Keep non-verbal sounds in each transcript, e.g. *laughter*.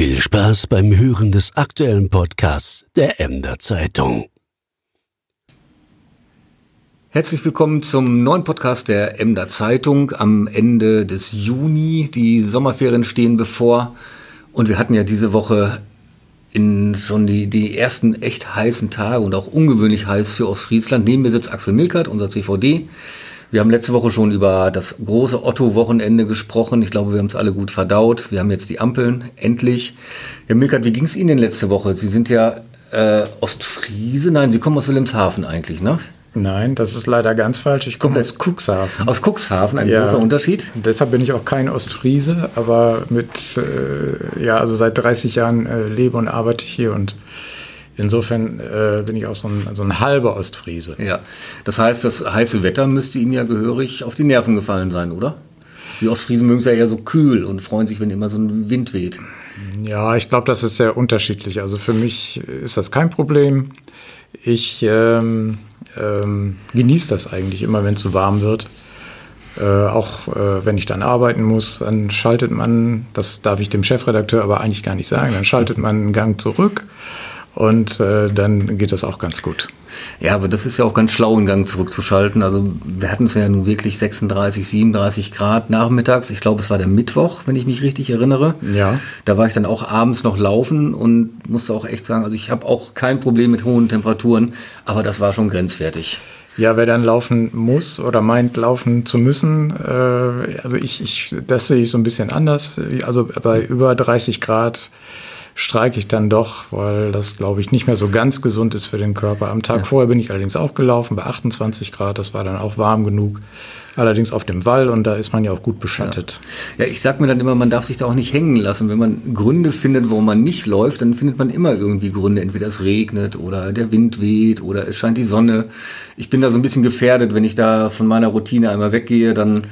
Viel Spaß beim Hören des aktuellen Podcasts der Emder Zeitung. Herzlich willkommen zum neuen Podcast der Emder Zeitung am Ende des Juni. Die Sommerferien stehen bevor und wir hatten ja diese Woche in schon die, die ersten echt heißen Tage und auch ungewöhnlich heiß für Ostfriesland. Neben mir sitzt Axel Milkert, unser CVD. Wir haben letzte Woche schon über das große Otto-Wochenende gesprochen. Ich glaube, wir haben es alle gut verdaut. Wir haben jetzt die Ampeln, endlich. Herr Milkert, wie ging es Ihnen denn letzte Woche? Sie sind ja äh, Ostfriese? Nein, Sie kommen aus Wilhelmshaven eigentlich, ne? Nein, das ist leider ganz falsch. Ich komme aus Cuxhaven. Aus Cuxhaven, ein ja, großer Unterschied. Deshalb bin ich auch kein Ostfriese, aber mit, äh, ja, also seit 30 Jahren äh, lebe und arbeite ich hier und Insofern äh, bin ich auch so ein, so ein halber Ostfriese. Ja, das heißt, das heiße Wetter müsste Ihnen ja gehörig auf die Nerven gefallen sein, oder? Die Ostfriesen mögen es ja eher so kühl und freuen sich, wenn immer so ein Wind weht. Ja, ich glaube, das ist sehr unterschiedlich. Also für mich ist das kein Problem. Ich ähm, ähm, genieße das eigentlich immer, wenn es so warm wird. Äh, auch äh, wenn ich dann arbeiten muss, dann schaltet man, das darf ich dem Chefredakteur aber eigentlich gar nicht sagen, dann schaltet man einen Gang zurück und äh, dann geht das auch ganz gut. Ja, aber das ist ja auch ganz schlau, einen Gang zurückzuschalten. Also wir hatten es ja nun wirklich 36, 37 Grad nachmittags. Ich glaube, es war der Mittwoch, wenn ich mich richtig erinnere. Ja. Da war ich dann auch abends noch laufen und musste auch echt sagen, also ich habe auch kein Problem mit hohen Temperaturen, aber das war schon grenzwertig. Ja, wer dann laufen muss oder meint, laufen zu müssen, äh, also ich, ich, das sehe ich so ein bisschen anders. Also bei über 30 Grad streike ich dann doch, weil das, glaube ich, nicht mehr so ganz gesund ist für den Körper. Am Tag ja. vorher bin ich allerdings auch gelaufen bei 28 Grad. Das war dann auch warm genug. Allerdings auf dem Wall und da ist man ja auch gut beschattet. Ja. ja, ich sag mir dann immer, man darf sich da auch nicht hängen lassen. Wenn man Gründe findet, warum man nicht läuft, dann findet man immer irgendwie Gründe. Entweder es regnet oder der Wind weht oder es scheint die Sonne. Ich bin da so ein bisschen gefährdet, wenn ich da von meiner Routine einmal weggehe, dann.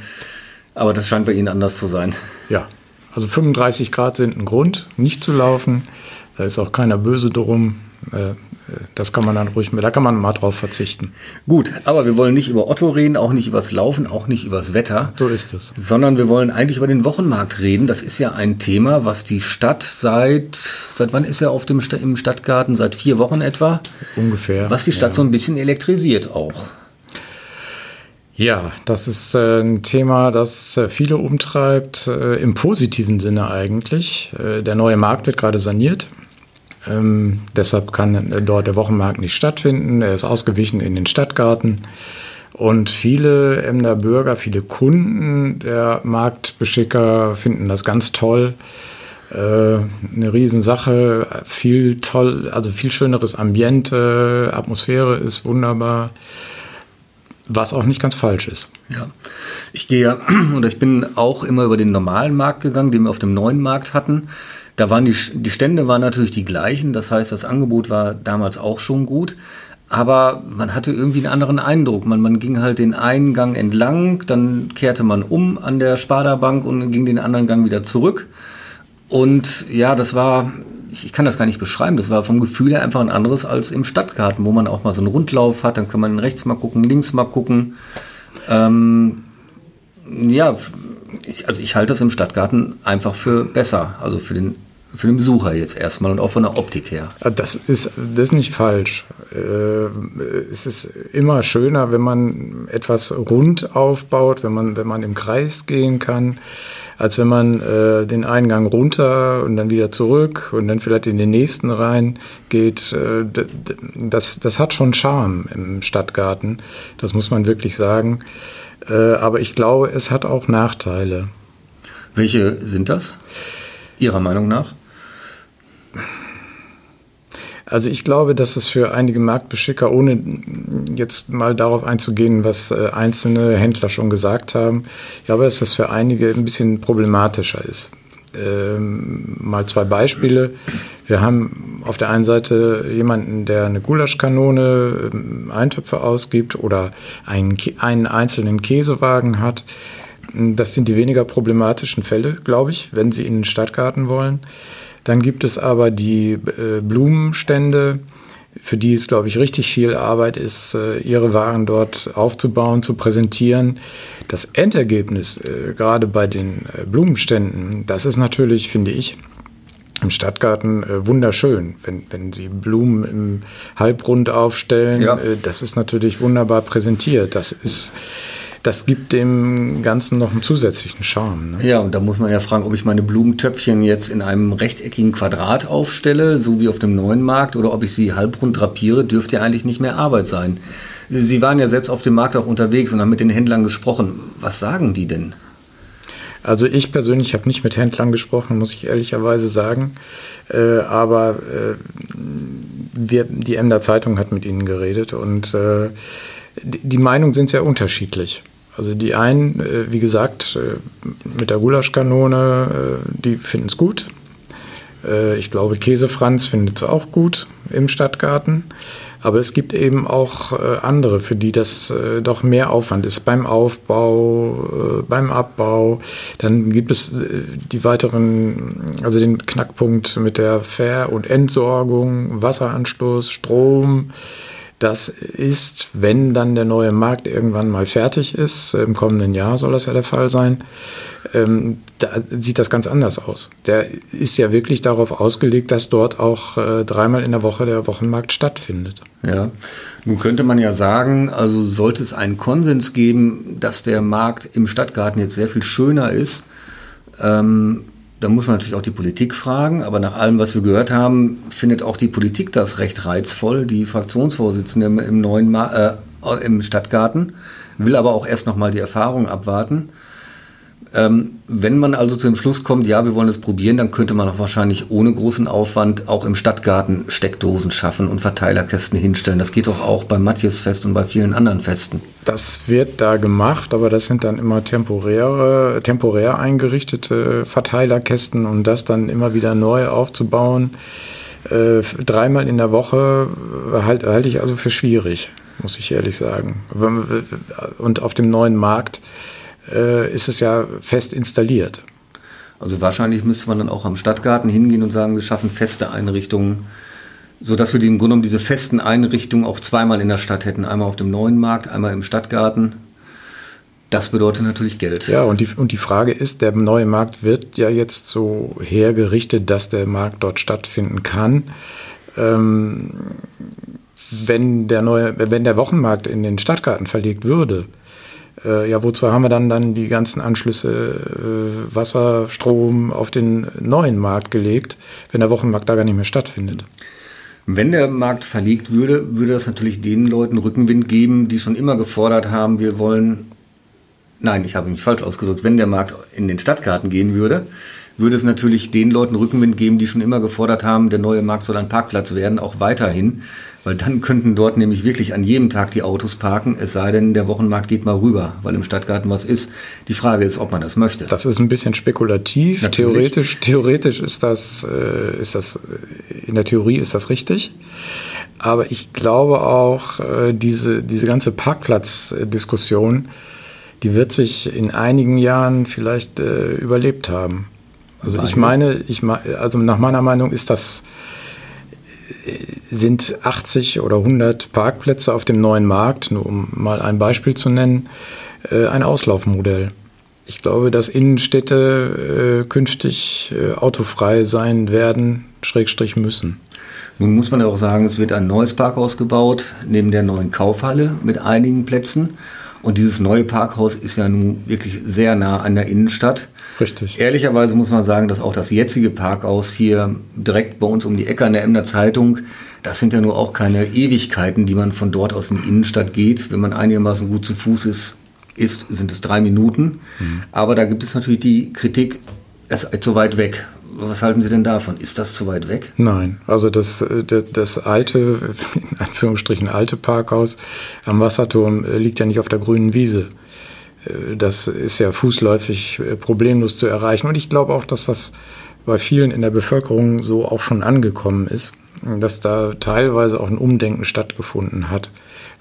Aber das scheint bei Ihnen anders zu sein. Ja, also 35 Grad sind ein Grund, nicht zu laufen. Da ist auch keiner böse drum. Äh, das kann man dann ruhig, da kann man mal drauf verzichten. Gut, aber wir wollen nicht über Otto reden, auch nicht übers Laufen, auch nicht übers Wetter. So ist es. Sondern wir wollen eigentlich über den Wochenmarkt reden. Das ist ja ein Thema, was die Stadt seit, seit wann ist er auf dem, im Stadtgarten? Seit vier Wochen etwa? Ungefähr. Was die Stadt ja. so ein bisschen elektrisiert auch. Ja, das ist äh, ein Thema, das äh, viele umtreibt, äh, im positiven Sinne eigentlich. der neue Markt wird gerade saniert. Ähm, deshalb kann dort der Wochenmarkt nicht stattfinden. Er ist ausgewichen in den Stadtgarten. Und viele Emder Bürger, viele Kunden der Marktbeschicker finden das ganz toll. eine Riesensache, viel toll, also viel schöneres Ambiente, Atmosphäre ist wunderbar. Was auch nicht ganz falsch ist. Ja, ich gehe ja, *clears throat* oder ich bin auch immer über den normalen Markt gegangen, den wir auf dem neuen Markt hatten. Da waren die, die Stände waren natürlich die gleichen, das heißt, das Angebot war damals auch schon gut. Aber man hatte irgendwie einen anderen Eindruck. Man, man ging halt den einen Gang entlang, dann kehrte man um an der Sparda-Bank und ging den anderen Gang wieder zurück. Und ja, das war ich, ich, kann das gar nicht beschreiben. Das war vom Gefühl her einfach ein anderes als im Stadtgarten, wo man auch mal so einen Rundlauf hat. Dann kann man rechts mal gucken, links mal gucken. Ähm, ja, ich, also ich halte das im Stadtgarten einfach für besser. Also für den für den Besucher jetzt erstmal und auch von der Optik her. Das ist, das ist nicht falsch. Äh, es ist immer schöner, wenn man etwas rund aufbaut, wenn man, wenn man im Kreis gehen kann als wenn man äh, den Eingang runter und dann wieder zurück und dann vielleicht in den nächsten rein geht. Äh, das, das hat schon Charme im Stadtgarten, das muss man wirklich sagen. Äh, aber ich glaube, es hat auch Nachteile. Welche sind das, Ihrer Meinung nach? Also ich glaube, dass es für einige Marktbeschicker, ohne jetzt mal darauf einzugehen, was äh, einzelne Händler schon gesagt haben, ich glaube, dass das für einige ein bisschen problematischer ist. Ähm, mal zwei Beispiele. Wir haben auf der einen Seite jemanden, der eine Gulaschkanone, ähm, Eintöpfe ausgibt oder einen, einen einzelnen Käsewagen hat. Das sind die weniger problematischen Fälle, glaube ich, wenn Sie in den Stadtgarten wollen. Dann gibt es aber die äh, Blumenstände, für die es, glaube ich, richtig viel Arbeit ist, äh, ihre Waren dort aufzubauen, zu präsentieren. Das Endergebnis, äh, gerade bei den äh, Blumenständen, das ist natürlich, finde ich, im Stadtgarten wunderschön, wenn, wenn sie Blumen im Halbrund aufstellen. Ja. Das ist natürlich wunderbar präsentiert. Das ist das gibt dem Ganzen noch einen zusätzlichen Charme. Ne? Ja, und da muss man ja fragen, ob ich meine Blumentöpfchen jetzt in einem rechteckigen Quadrat aufstelle, so wie auf dem neuen Markt, oder ob ich sie halbrund drapiere, dürfte ja eigentlich nicht mehr Arbeit sein. Sie, waren ja selbst auf dem Markt auch unterwegs und haben mit den Händlern gesprochen. Was sagen die denn? Also ich persönlich habe nicht mit Händlern gesprochen, muss ich ehrlicherweise sagen. Äh, aber äh, wir, die Emder Zeitung hat mit ihnen geredet und äh, die Meinungen sind sehr unterschiedlich. Also die einen, äh, wie gesagt, äh, mit der Gulaschkanone, äh, die finden es gut. Ich glaube, Käsefranz findet es auch gut im Stadtgarten. Aber es gibt eben auch andere, für die das doch mehr Aufwand ist beim Aufbau, beim Abbau. Dann gibt es die weiteren, also den Knackpunkt mit der Ver- und Entsorgung, Wasseranschluss, Strom. Das ist, wenn dann der neue Markt irgendwann mal fertig ist, im kommenden Jahr soll das ja der Fall sein, ähm, da sieht das ganz anders aus. Der ist ja wirklich darauf ausgelegt, dass dort auch äh, dreimal in der Woche der Wochenmarkt stattfindet. Ja, nun könnte man ja sagen, also sollte es einen Konsens geben, dass der Markt im Stadtgarten jetzt sehr viel schöner ist, ähm, da muss man natürlich auch die Politik fragen, aber nach allem, was wir gehört haben, findet auch die Politik das recht reizvoll. Die Fraktionsvorsitzende im, neuen Ma äh, im Stadtgarten will aber auch erst noch mal die Erfahrung abwarten. Ähm, wenn man also zu dem Schluss kommt, ja, wir wollen es probieren, dann könnte man auch wahrscheinlich ohne großen Aufwand auch im Stadtgarten Steckdosen schaffen und Verteilerkästen hinstellen. Das geht doch auch beim Matthiasfest und bei vielen anderen Festen. Das wird da gemacht, aber das sind dann immer temporäre, temporär eingerichtete Verteilerkästen und das dann immer wieder neu aufzubauen. Äh, dreimal in der Woche halte halt ich also für schwierig, muss ich ehrlich sagen. Und auf dem neuen Markt äh, ist es ja fest installiert. Also wahrscheinlich müsste man dann auch am Stadtgarten hingehen und sagen, wir schaffen feste Einrichtungen, sodass wir die, im Grunde genommen diese festen Einrichtungen auch zweimal in der Stadt hätten. Einmal auf dem neuen Markt, einmal im Stadtgarten. Das bedeutet natürlich Geld. Ja, und die, und die Frage ist, der neue Markt wird ja jetzt so hergerichtet, dass der Markt dort stattfinden kann. Ähm, wenn, der neue, wenn der Wochenmarkt in den Stadtgarten verlegt würde, äh, ja, wozu haben wir dann, dann die ganzen Anschlüsse äh, Wasser, Strom auf den neuen Markt gelegt, wenn der Wochenmarkt da gar nicht mehr stattfindet? Wenn der Markt verlegt würde, würde das natürlich den Leuten Rückenwind geben, die schon immer gefordert haben, wir wollen, nein, ich habe mich falsch ausgedrückt, wenn der Markt in den Stadtgarten gehen würde, würde es natürlich den Leuten Rückenwind geben, die schon immer gefordert haben, der neue Markt soll ein Parkplatz werden, auch weiterhin. Weil dann könnten dort nämlich wirklich an jedem Tag die Autos parken, es sei denn, der Wochenmarkt geht mal rüber, weil im Stadtgarten was ist. Die Frage ist, ob man das möchte. Das ist ein bisschen spekulativ. Theoretisch, theoretisch ist das, äh, ist das, in der Theorie ist das richtig. Aber ich glaube auch, äh, diese, diese ganze Parkplatzdiskussion, die wird sich in einigen Jahren vielleicht äh, überlebt haben. Also ich meine, ich, also nach meiner Meinung ist das sind 80 oder 100 Parkplätze auf dem neuen Markt, nur um mal ein Beispiel zu nennen, äh, ein Auslaufmodell. Ich glaube, dass Innenstädte äh, künftig äh, autofrei sein werden, Schrägstrich müssen. Nun muss man ja auch sagen, es wird ein neues Parkhaus gebaut, neben der neuen Kaufhalle mit einigen Plätzen. Und dieses neue Parkhaus ist ja nun wirklich sehr nah an der Innenstadt. Richtig. Ehrlicherweise muss man sagen, dass auch das jetzige Parkhaus hier direkt bei uns um die Ecke an der Emder Zeitung, das sind ja nur auch keine Ewigkeiten, die man von dort aus in die Innenstadt geht. Wenn man einigermaßen gut zu Fuß ist, ist sind es drei Minuten. Mhm. Aber da gibt es natürlich die Kritik, es ist zu weit weg. Was halten Sie denn davon? Ist das zu weit weg? Nein, also das, äh, das alte, *laughs* in Anführungsstrichen alte Parkhaus am Wasserturm äh, liegt ja nicht auf der grünen Wiese. Äh, das ist ja fußläufig problemlos zu erreichen. Und ich glaube auch, dass das bei vielen in der Bevölkerung so auch schon angekommen ist, dass da teilweise auch ein Umdenken stattgefunden hat,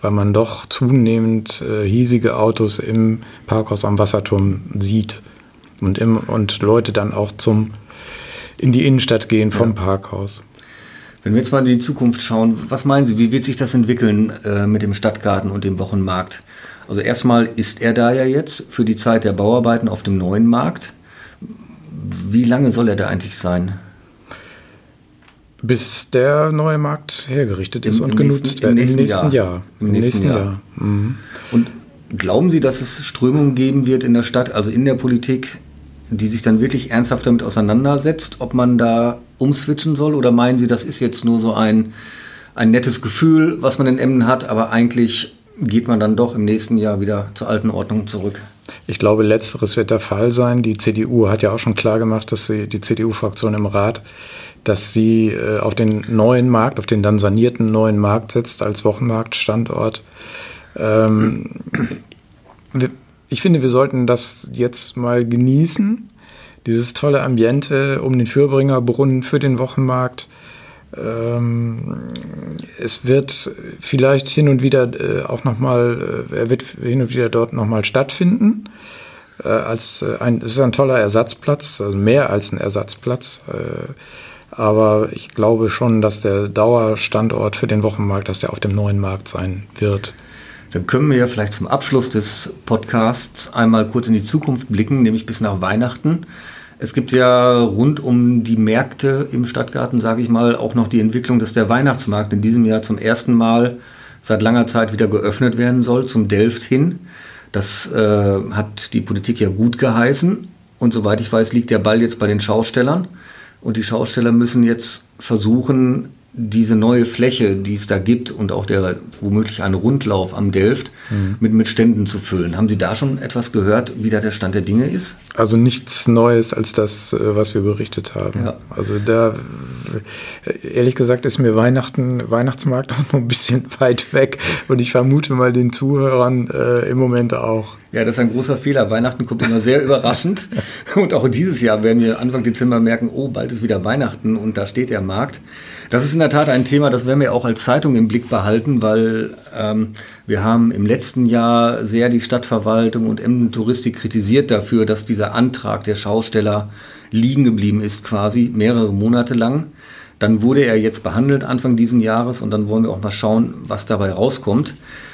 weil man doch zunehmend hiesige Autos im Parkhaus am Wasserturm sieht und, im, und Leute dann auch zum in die Innenstadt gehen vom ja. Parkhaus. Wenn wir jetzt mal in die Zukunft schauen, was meinen Sie, wie wird sich das entwickeln äh, mit dem Stadtgarten und dem Wochenmarkt? Also erstmal ist er da ja jetzt für die Zeit der Bauarbeiten auf dem neuen Markt. Wie lange soll er da eigentlich sein? Bis der neue Markt hergerichtet ist Im- und im genutzt wird. im nächsten Jahr. Im Im nächsten, nächsten Jahr. Jahr. Mhm. Und glauben Sie, dass es Strömungen geben wird in der Stadt, also in der Politik, die sich dann wirklich ernsthaft damit auseinandersetzt, ob man da umswitchen soll? Oder meinen Sie, das ist jetzt nur so ein, ein nettes Gefühl, was man in Emden hat, aber eigentlich geht man dann doch im nächsten Jahr wieder zur alten Ordnung zurück? Ich glaube, letzteres wird der Fall sein. Die CDU hat ja auch schon klar gemacht, dass sie, die CDU-Fraktion im Rat, dass sie äh, auf den neuen Markt, auf den dann sanierten neuen Markt setzt als Wochenmarktstandort. Ähm, ich finde, wir sollten das jetzt mal genießen, dieses tolle Ambiente um den Fürbringerbrunnen für den Wochenmarkt. Ähm, es wird vielleicht hin und wieder äh, auch nochmal, äh, er wird hin und wieder dort nochmal stattfinden. Äh, als äh, ein, es ist ein toller Ersatzplatz, also mehr als ein Ersatzplatz. Äh, aber ich glaube schon, dass der Dauerstandort für den Wochenmarkt, dass der auf dem neuen Markt sein wird. Dann können wir ja vielleicht zum Abschluss des Podcasts einmal kurz in die Zukunft blicken, nämlich bis nach Weihnachten. Es gibt ja rund um die Märkte im Stadtgarten, sage ich mal, auch noch die Entwicklung, dass der Weihnachtsmarkt in diesem Jahr zum ersten Mal seit langer Zeit wieder geöffnet werden soll, zum Delft hin. Das äh, hat die Politik ja gut geheißen. Und soweit ich weiß, liegt der Ball jetzt bei den Schaustellern. Und die Schausteller müssen jetzt versuchen, diese neue Fläche, die es da gibt und auch der womöglich einen Rundlauf am Delft mit, mit Ständen zu füllen. Haben Sie da schon etwas gehört, wie da der Stand der Dinge ist? Also nichts Neues als das, äh, was wir berichtet haben. Ja. Also da, ehrlich gesagt, ist mir Weihnachten, Weihnachtsmarkt auch *laughs* noch ein bisschen weit weg und ich vermute mal den Zuhörern äh, im Moment auch. Ja, das ist ein großer Fehler. Weihnachten kommt immer sehr überraschend. *laughs* Und auch dieses Jahr werden wir Anfang Dezember merken, oh, bald ist wieder Weihnachten und da steht der Markt. Das ist in der Tat ein Thema, das werden wir auch als Zeitung im Blick behalten, weil ähm, wir haben im letzten Jahr sehr die Stadtverwaltung und Emden Touristik kritisiert dafür, dass dieser Antrag der Schausteller liegen geblieben ist, quasi mehrere Monate lang. Dann wurde er jetzt behandelt Anfang diesen Jahres und dann wollen wir auch mal schauen, was dabei rauskommt.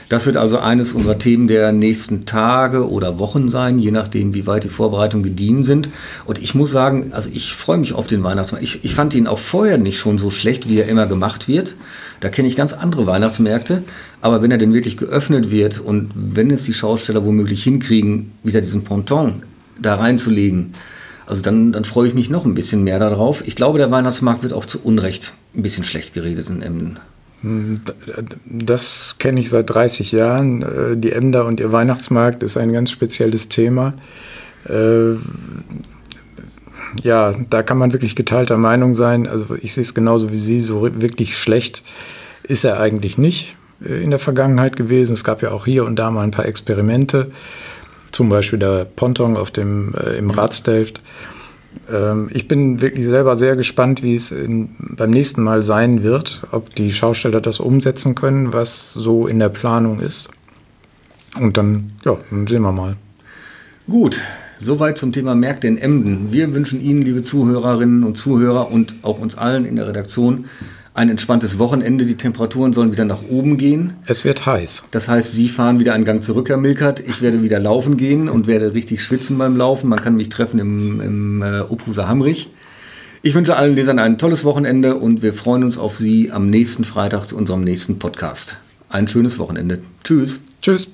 Das wird also eines unserer Themen der nächsten Tage oder Wochen sein, je nachdem, wie weit die Vorbereitungen gediehen sind. Und ich muss sagen, also ich freue mich auf den Weihnachtsmarkt. Ich, ich fand ihn auch vorher nicht schon so schlecht, wie er immer gemacht wird. Da kenne ich ganz andere Weihnachtsmärkte. Aber wenn er denn wirklich geöffnet wird und wenn es die Schausteller womöglich hinkriegen, wieder diesen Ponton da reinzulegen, also dann, dann freue ich mich noch ein bisschen mehr darauf. Ich glaube, der Weihnachtsmarkt wird auch zu Unrecht ein bisschen schlecht geredet in Emden. Das kenne ich seit 30 Jahren. Äh, Die Emder und ihr Weihnachtsmarkt ist ein ganz spezielles Thema. Äh, Ja, da kann man wirklich geteilter Meinung sein. Also ich sehe es genauso wie Sie. So wirklich schlecht ist er eigentlich nicht äh, in der Vergangenheit gewesen. Es gab ja auch hier und da mal ein paar Experimente. Zum Beispiel der Ponton auf dem, äh, im Ratsdelft. Ähm, ich bin wirklich selber sehr gespannt, wie es in, beim nächsten Mal sein wird, ob die Schausteller das umsetzen können, was so in der Planung ist. Und dann, ja, dann sehen wir mal. Gut, soweit zum Thema Märkte in Emden. Wir wünschen Ihnen, liebe Zuhörerinnen und Zuhörer und auch uns allen in der Redaktion ein entspanntes Wochenende. Die Temperaturen sollen wieder nach oben gehen. Es wird heiß. Das heißt, Sie fahren wieder einen Gang zurück, Herr Milkert. Ich werde wieder laufen gehen und werde richtig schwitzen beim Laufen. Man kann mich treffen im, im äh, Obhuser Hamrich. Ich wünsche allen Lesern ein tolles Wochenende und wir freuen uns auf Sie am nächsten Freitag zu unserem nächsten Podcast. Ein schönes Wochenende. Tschüss. Tschüss.